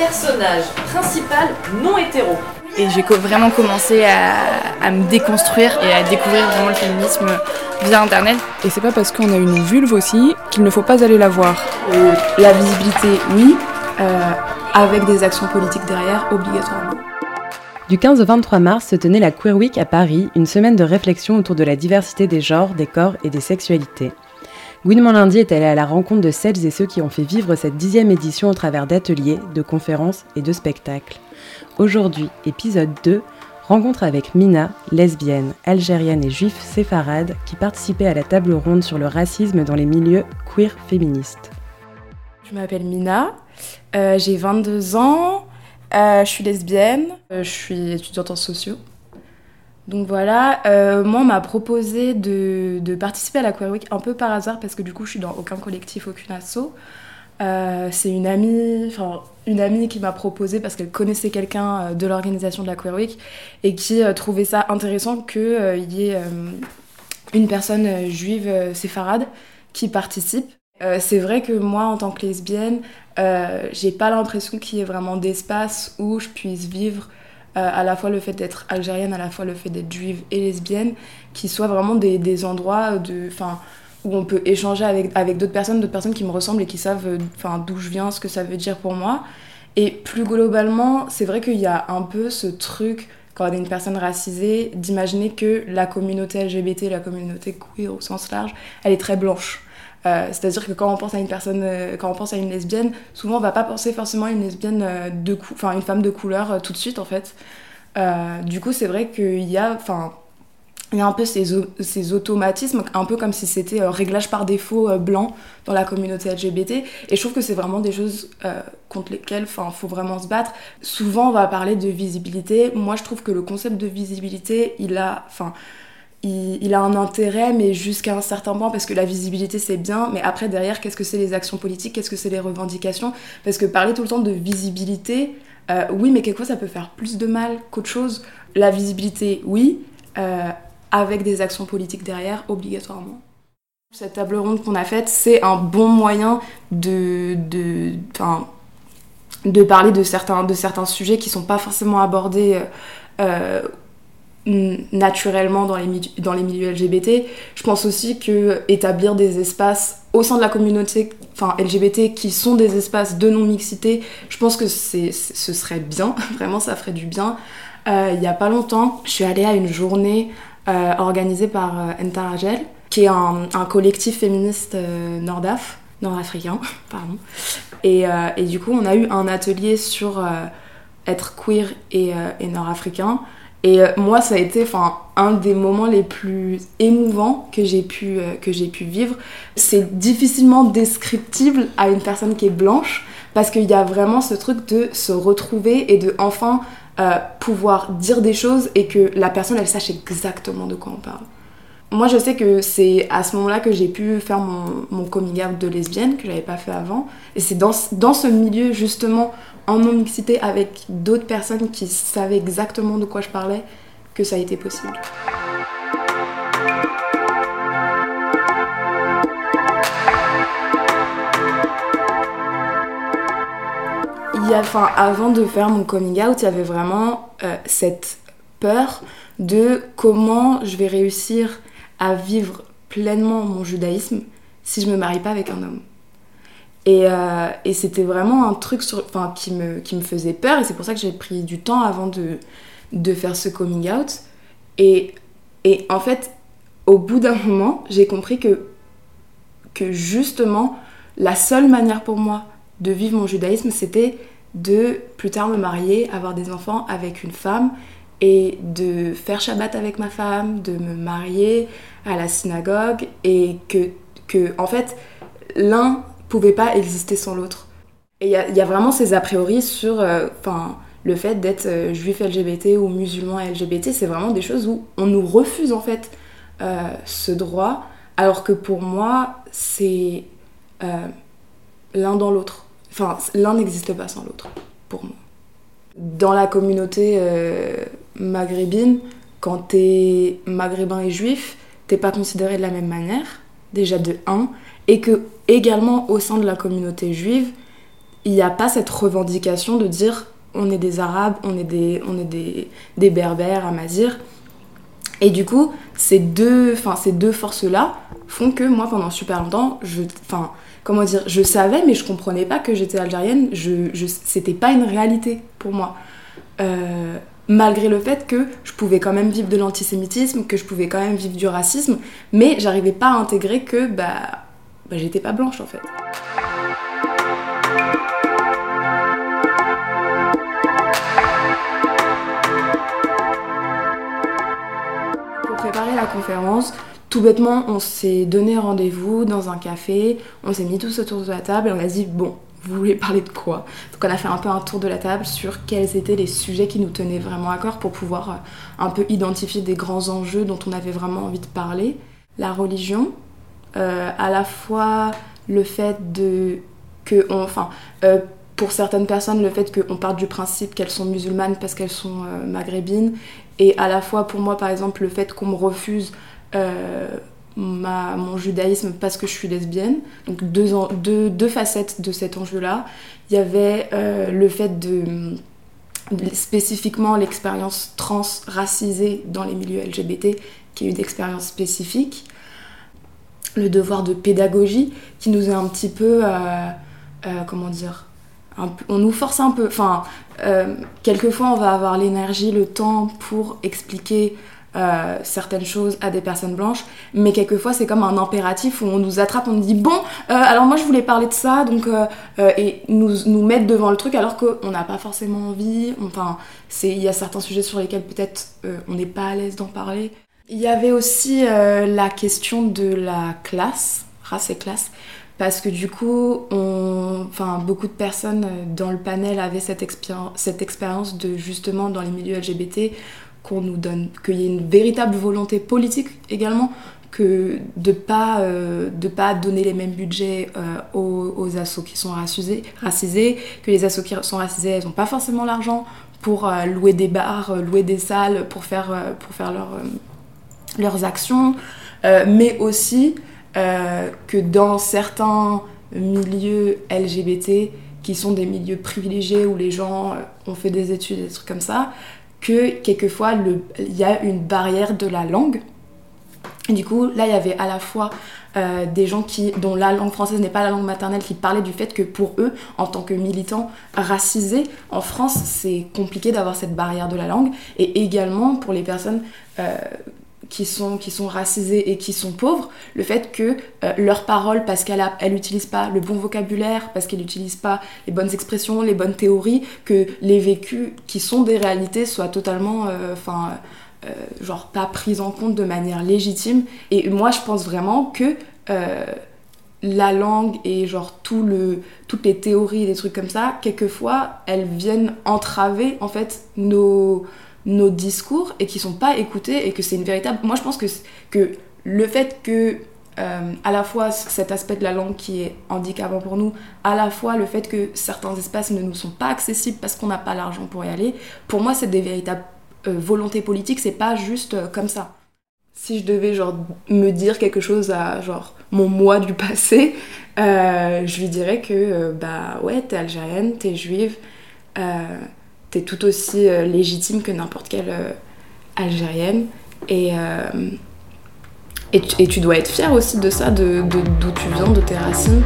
personnage principal non hétéro. Et j'ai vraiment commencé à, me déconstruire et à découvrir vraiment le féminisme via Internet. Et c'est pas parce qu'on a une vulve aussi qu'il ne faut pas aller la voir. Euh, la visibilité, oui, euh, avec des actions politiques derrière, obligatoirement. Du 15 au 23 mars se tenait la Queer Week à Paris, une semaine de réflexion autour de la diversité des genres, des corps et des sexualités. Gwynement Lundi est allé à la rencontre de celles et ceux qui ont fait vivre cette dixième édition au travers d'ateliers, de conférences et de spectacles. Aujourd'hui, épisode 2, rencontre avec Mina, lesbienne, algérienne et juif séfarade, qui participait à la table ronde sur le racisme dans les milieux queer féministes. Je m'appelle Mina, euh, j'ai 22 ans, euh, je suis lesbienne, euh, je suis étudiante en sociaux. Donc voilà, euh, moi on m'a proposé de, participer à la Queer Week un peu par hasard parce que du coup je suis dans aucun collectif, aucune asso. Euh, c'est une amie, enfin une amie qui m'a proposé parce qu'elle connaissait quelqu'un euh, de l'organisation de la Queer Week et qui trouvait ça intéressant qu'il y ait une personne juive séfarade qui participe. c'est vrai que moi en tant que lesbienne, j'ai pas l'impression qu'il y ait vraiment d'espace où je puisse vivre à la fois le fait d'être algérienne, à la fois le fait d'être juive et lesbienne, qui soient vraiment des, des endroits de, où on peut échanger avec, avec d'autres personnes, d'autres personnes qui me ressemblent et qui savent euh, d'où je viens, ce que ça veut dire pour moi. Et plus globalement, c'est vrai qu'il y a un peu ce truc, quand on est une personne racisée, d'imaginer que la communauté LGBT, la communauté queer au sens large, elle est très blanche. Euh, c'est-à-dire que quand on pense à une personne, euh, quand on pense à une lesbienne, souvent on va pas penser forcément à une lesbienne euh, de enfin une femme de couleur tout de suite en fait. du coup, c'est vrai qu'il y a, enfin, il y a un peu ces, ces, automatismes, un peu comme si c'était réglage par défaut blanc dans la communauté LGBT. Et je trouve que c'est vraiment des choses contre lesquelles il faut vraiment se battre. Souvent, on va parler de visibilité. Moi, je trouve que le concept de visibilité, il a. Enfin, il, a un intérêt, mais jusqu'à un certain point, parce que la visibilité c'est bien, mais après derrière, qu'est-ce que c'est les actions politiques, qu'est-ce que c'est les revendications? Parce que parler tout le temps de visibilité, euh, oui, mais quelquefois ça peut faire plus de mal qu'autre chose. La visibilité, oui, euh, avec des actions politiques derrière, obligatoirement. Cette table ronde qu'on a faite, c'est un bon moyen de, de, de parler de certains, de certains sujets qui sont pas forcément abordés. Euh, naturellement dans les, dans les milieux LGBT. Je pense aussi que établir des espaces au sein de la communauté enfin, LGBT qui sont des espaces de non-mixité, je pense que c'est, ce serait bien, vraiment ça ferait du bien. Euh, il y a pas longtemps, je suis allée à une journée euh, organisée par euh, qui est un, collectif féministe nordaf, nord-africain, pardon. Et, et, du coup, on a eu un atelier sur être queer et nord-africain. Et euh, moi, ça a été enfin, un des moments les plus émouvants que j'ai pu, euh, que j'ai pu vivre. C'est difficilement descriptible à une personne qui est blanche parce qu'il y a vraiment ce truc de se retrouver et de enfin euh, pouvoir dire des choses et que la personne, elle sache exactement de quoi on parle. Moi, je sais que c'est à ce moment-là que j'ai pu faire mon, coming out de lesbienne, que j'avais pas fait avant. Et c'est dans, dans ce milieu, justement, en non-mixité avec d'autres personnes qui savaient exactement de quoi je parlais que ça a été possible. Il y a, enfin, avant de faire mon coming out, il y avait vraiment euh, cette peur de comment je vais réussir à vivre pleinement mon judaïsme si je me marie pas avec un homme. Euh, et, c'était vraiment un truc sur, qui, me, qui me faisait peur et c'est pour ça que j'ai pris du temps avant de, de faire ce coming out. Et, et en fait, au bout d'un moment, j'ai compris que, que justement, la seule manière pour moi de vivre mon judaïsme, c'était de plus tard me marier, avoir des enfants avec une femme et de faire Shabbat avec ma femme, de me marier à la synagogue et que, que en fait, l'un pouvait pas exister sans l'autre. Et il y, a vraiment ces a priori sur euh, le fait d'être euh, juif LGBT ou musulman LGBT, c'est vraiment des choses où on nous refuse en fait euh, ce droit, alors que pour moi, c'est l'un dans l'autre. Enfin, l'un n'existe pas sans l'autre, pour moi. Dans la communauté maghrébine, quand t'es maghrébin et juif, t'es pas considéré de la même manière, déjà de 1, et que également au sein de la communauté juive, il n'y a pas cette revendication de dire on est des Arabes, on est des, on est des, des Berbères, Amazirs. Et du coup, ces deux, ces deux forces-là font que moi, pendant super longtemps, je, enfin, comment dire, je savais, mais je comprenais pas que j'étais algérienne. Je, c'était pas une réalité pour moi. Euh, malgré le fait que je pouvais quand même vivre de l'antisémitisme, que je pouvais quand même vivre du racisme, mais j'arrivais pas à intégrer que bah, bah j'étais pas blanche en fait. préparer la conférence, tout bêtement, on s'est donné rendez-vous dans un café, on s'est mis tous autour de la table et on a dit bon, vous voulez parler de quoi? Donc on a fait un peu un tour de la table sur quels étaient les sujets qui nous tenaient vraiment à cœur pour pouvoir euh, un peu identifier des grands enjeux dont on avait vraiment envie de parler. La religion, euh, à la fois le fait de que enfin euh, pour certaines personnes, le fait qu'on parte du principe qu'elles sont musulmanes parce qu'elles sont maghrébines, et à la fois pour moi, par exemple, le fait qu'on me refuse mon judaïsme parce que je suis lesbienne. Donc deux, deux, deux facettes de cet enjeu-là. Il y avait euh, le fait de spécifiquement l'expérience trans racisée dans les milieux LGBT, qui est une expérience spécifique. Le devoir de pédagogie qui nous est un petit peu, euh, euh, comment dire, on nous force un peu. Enfin, quelquefois on va avoir l'énergie, le temps pour expliquer euh, certaines choses à des personnes blanches, mais quelquefois c'est comme un impératif où on nous attrape, on nous dit bon, euh, alors moi je voulais parler de ça, donc euh, et nous, nous mettre devant le truc alors qu'on n'a pas forcément envie. Enfin, il y a certains sujets sur lesquels peut-être on n'est pas à l'aise d'en parler. Il y avait aussi la question de la classe, race et classe, parce que du coup, enfin, beaucoup de personnes dans le panel avaient cette, cette expérience de justement dans les milieux LGBT qu'on nous donne, qu'il y ait une véritable volonté politique également, que de pas euh, de pas donner les mêmes budgets euh, aux, aux assos qui sont racisés, racisés, que les assos qui sont racisés, elles n'ont pas forcément l'argent pour euh, louer des bars, louer des salles, pour faire, pour faire leur, leurs actions, mais aussi que dans certains milieux LGBT, qui sont des milieux privilégiés où les gens ont fait des études, des trucs comme ça, que quelquefois il y a une barrière de la langue. Du coup, là, il y avait à la fois euh, des gens dont la langue française n'est pas la langue maternelle qui parlaient du fait que pour eux, en tant que militants racisés, en France, c'est compliqué d'avoir cette barrière de la langue. Et également pour les personnes euh, qui sont, qui sont racisées et qui sont pauvres, le fait que euh, leur parole, parce qu'elle n'utilise pas le bon vocabulaire, parce qu'elle n'utilise pas les bonnes expressions, les bonnes théories, que les vécus qui sont des réalités soient totalement, euh, enfin, euh, genre pas prises en compte de manière légitime. Et moi, je pense vraiment que la langue et genre tout le, toutes les théories et des trucs comme ça, quelquefois, elles viennent entraver en fait nos nos discours et qui sont pas écoutés et que c'est une véritable. Moi, je pense que, que le fait que euh, à la fois cet aspect de la langue qui est handicapant pour nous, à la fois le fait que certains espaces ne nous sont pas accessibles parce qu'on n'a pas l'argent pour y aller, pour moi c'est des véritables euh, volontés politiques, c'est pas juste euh, comme ça. Si je devais genre me dire quelque chose à genre mon moi du passé, je lui dirais que bah ouais t'es algérienne, t'es juive, t'es tout aussi euh, légitime que n'importe quelle euh, Algérienne. Et, euh, et, tu, dois être fière aussi de ça, de d'où tu viens, de tes racines.